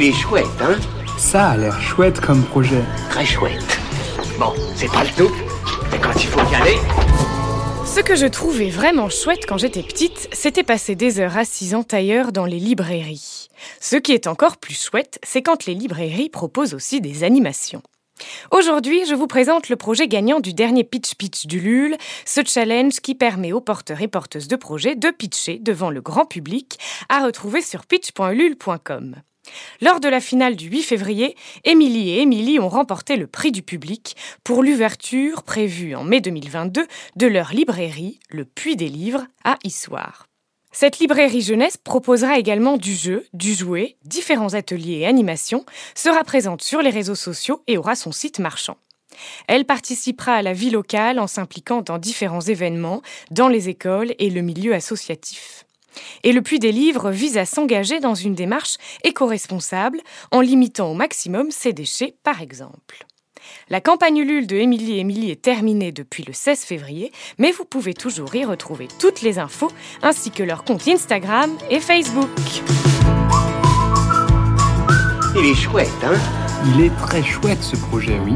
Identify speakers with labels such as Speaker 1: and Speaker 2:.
Speaker 1: Il est chouette, hein
Speaker 2: Ça a l'air chouette comme projet.
Speaker 1: Très chouette. Bon, c'est pas le tout, mais quand il faut y aller...
Speaker 3: Ce que je trouvais vraiment chouette quand j'étais petite, c'était passer des heures assises en tailleur dans les librairies. Ce qui est encore plus chouette, c'est quand les librairies proposent aussi des animations. Aujourd'hui, je vous présente le projet gagnant du dernier Pitch Pitch du LUL, ce challenge qui permet aux porteurs et porteuses de projets de pitcher devant le grand public, à retrouver sur pitch.lul.com. Lors de la finale du 8 février, Émilie et Émilie ont remporté le prix du public pour l'ouverture prévue en mai 2022 de leur librairie, le Puits des Livres, à Issoire. Cette librairie jeunesse proposera également du jeu, du jouet, différents ateliers et animations, sera présente sur les réseaux sociaux et aura son site marchand. Elle participera à la vie locale en s'impliquant dans différents événements, dans les écoles et le milieu associatif. Et le Puits des Livres vise à s'engager dans une démarche éco-responsable en limitant au maximum ses déchets, par exemple. La campagne Ulule de Émilie et Émilie est terminée depuis le 16 février, mais vous pouvez toujours y retrouver toutes les infos ainsi que leur compte Instagram et Facebook.
Speaker 1: Il est chouette, hein?
Speaker 2: Il est très chouette ce projet, oui.